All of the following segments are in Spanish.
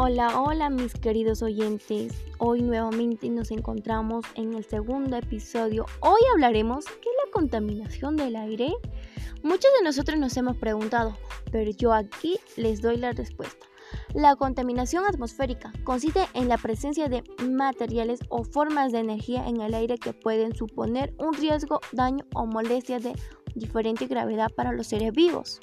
Hola, hola mis queridos oyentes. Hoy nuevamente nos encontramos en el segundo episodio. Hoy hablaremos ¿qué es la contaminación del aire? Muchos de nosotros nos hemos preguntado, pero yo aquí les doy la respuesta. La contaminación atmosférica consiste en la presencia de materiales o formas de energía en el aire que pueden suponer un riesgo, daño o molestia de diferente gravedad para los seres vivos.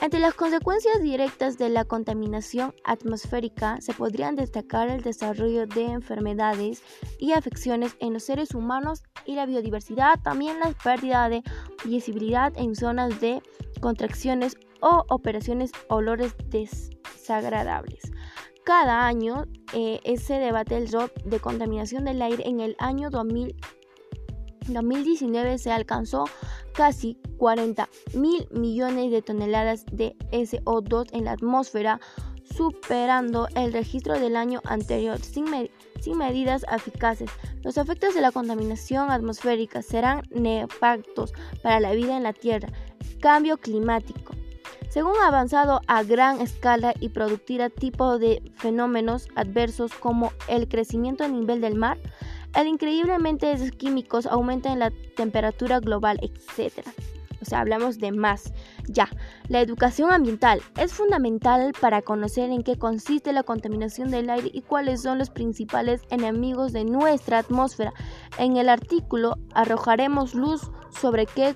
Entre las consecuencias directas de la contaminación atmosférica se podrían destacar el desarrollo de enfermedades y afecciones en los seres humanos y la biodiversidad, también la pérdida de visibilidad en zonas de contracciones o operaciones olores desagradables. Cada año eh, se debate el rol de contaminación del aire. En el año 2019 se alcanzó casi 40 mil millones de toneladas de SO2 en la atmósfera, superando el registro del año anterior sin, medidas eficaces. Los efectos de la contaminación atmosférica serán nefastos para la vida en la Tierra. Cambio climático. Según avanzado a gran escala y productiva tipo de fenómenos adversos como el crecimiento a nivel del mar, el increíblemente de químicos aumentan la temperatura global, etc. O sea, hablamos de más. Ya, la educación ambiental es fundamental para conocer en qué consiste la contaminación del aire y cuáles son los principales enemigos de nuestra atmósfera. En el artículo arrojaremos luz sobre qué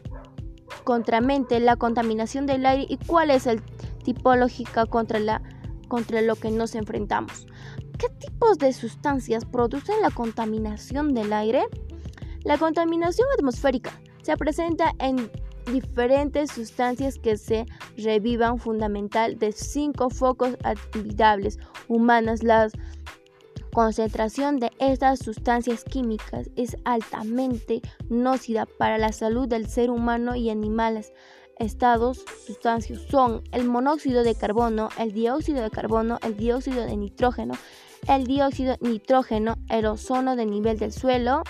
contramente la contaminación del aire y cuál es el tipológica contra la contra lo que nos enfrentamos. ¿Qué tipos de sustancias producen la contaminación del aire? La contaminación atmosférica se presenta en diferentes sustancias que se revivan fundamental de cinco focos habitables humanas. La concentración de estas sustancias químicas es altamente nociva para la salud del ser humano y animales estados sustancias son el monóxido de carbono, el dióxido de carbono, el dióxido de nitrógeno, el dióxido nitrógeno, el ozono de nivel del suelo,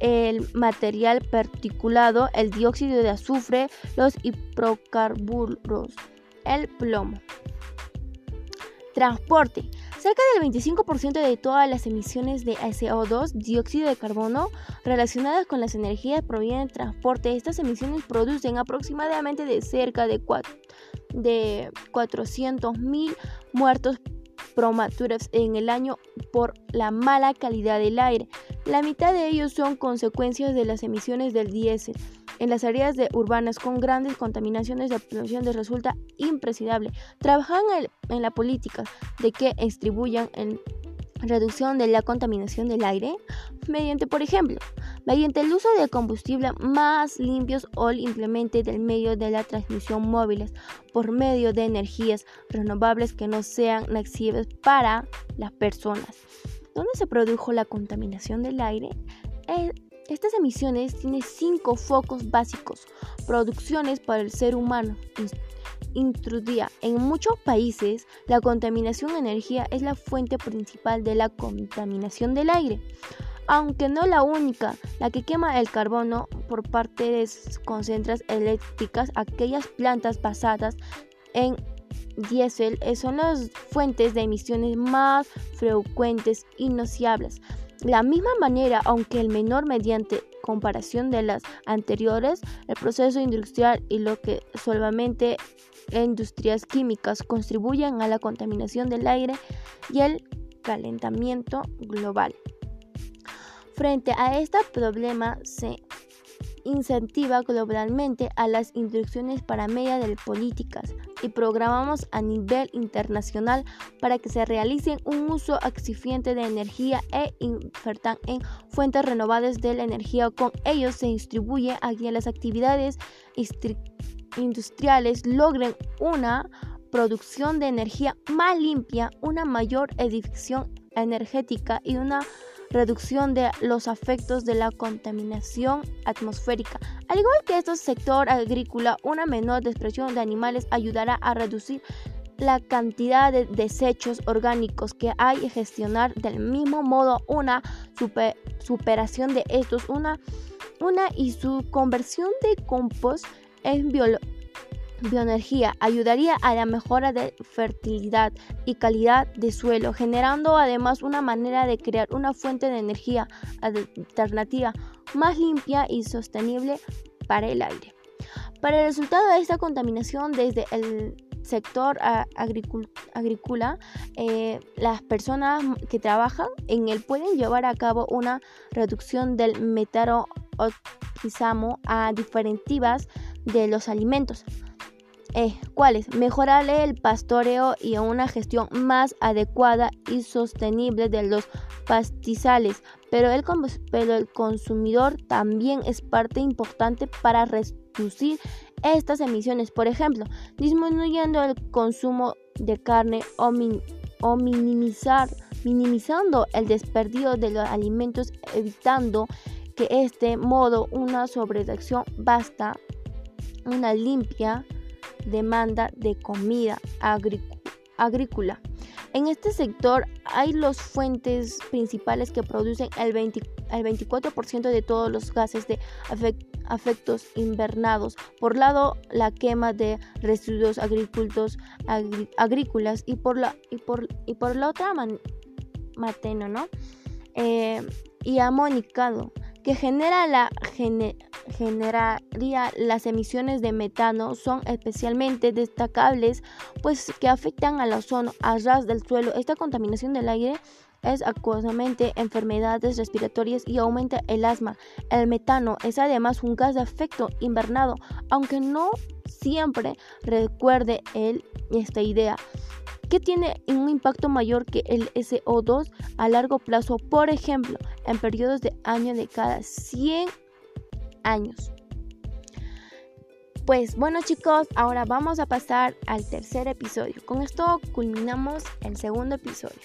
el material particulado, el dióxido de azufre, los hidrocarburos, el plomo. Transporte. Cerca del 25% de todas las emisiones de CO2, dióxido de carbono, relacionadas con las energías provienen del transporte. Estas emisiones producen aproximadamente de cerca de, de 400.000 muertos promaturos en el año por la mala calidad del aire. La mitad de ellos son consecuencias de las emisiones del diésel. En las áreas de urbanas con grandes contaminaciones de les resulta imprescindible trabajar en, la política de que distribuyan en reducción de la contaminación del aire mediante, por ejemplo, mediante el uso de combustible más limpios o simplemente del medio de la transmisión móviles por medio de energías renovables que no sean nocivas para las personas. ¿Dónde se produjo la contaminación del aire? Eh, estas emisiones tienen cinco focos básicos. Producciones para el ser humano. Intrudía. En muchos países, la contaminación de energía es la fuente principal de la contaminación del aire. Aunque no la única, la que quema el carbono por parte de concentras eléctricas, aquellas plantas basadas en diésel eh, son las fuentes de emisiones más frecuentes y nociables. La misma manera, aunque el menor mediante comparación de las anteriores, el proceso industrial y lo que solamente industrias químicas contribuyen a la contaminación del aire y el calentamiento global. Frente a este problema se incentiva globalmente a las instrucciones para media de políticas y programamos a nivel internacional para que se realicen un uso eficiente de energía e invertan en fuentes renovables de la energía. Con ello se distribuye a que las actividades industriales logren una producción de energía más limpia, una mayor edificación energética y una reducción de los efectos de la contaminación atmosférica. Al igual que este sector agrícola, una menor despresión de animales ayudará a reducir la cantidad de desechos orgánicos que hay y gestionar del mismo modo una superación de estos, una, una y su conversión de compost en bioenergía ayudaría a la mejora de fertilidad y calidad de suelo, generando además una manera de crear una fuente de energía alternativa más limpia y sostenible para el aire. Para el resultado de esta contaminación desde el sector agrícola, eh, las personas que trabajan en él pueden llevar a cabo una reducción del metano a diferentivas de los alimentos. Eh, ¿Cuáles? Mejorarle el pastoreo y una gestión más adecuada y sostenible de los pastizales, pero el, pero el consumidor también es parte importante para reducir estas emisiones, por ejemplo, disminuyendo el consumo de carne o, o minimizar, minimizando el desperdicio de los alimentos, evitando que este modo una sobreacción basta una limpia demanda de comida agrícola. En este sector hay las fuentes principales que producen el, 24% de todos los gases de afectos invernados. Por lado, la quema de residuos agrícolas y por la, y otra mateno, ¿no? Eh, y amonicado, que genera la generaría las emisiones de metano son especialmente destacables pues que afectan al ozono, a ras del suelo. Esta contaminación del aire es acuosamente enfermedades respiratorias y aumenta el asma. El metano es además un gas de efecto invernado, aunque no siempre recuerde él esta idea que tiene un impacto mayor que el SO2 a largo plazo, por ejemplo, en periodos de año de cada 100 años. Pues bueno chicos, ahora vamos a pasar al tercer episodio. Con esto culminamos el segundo episodio.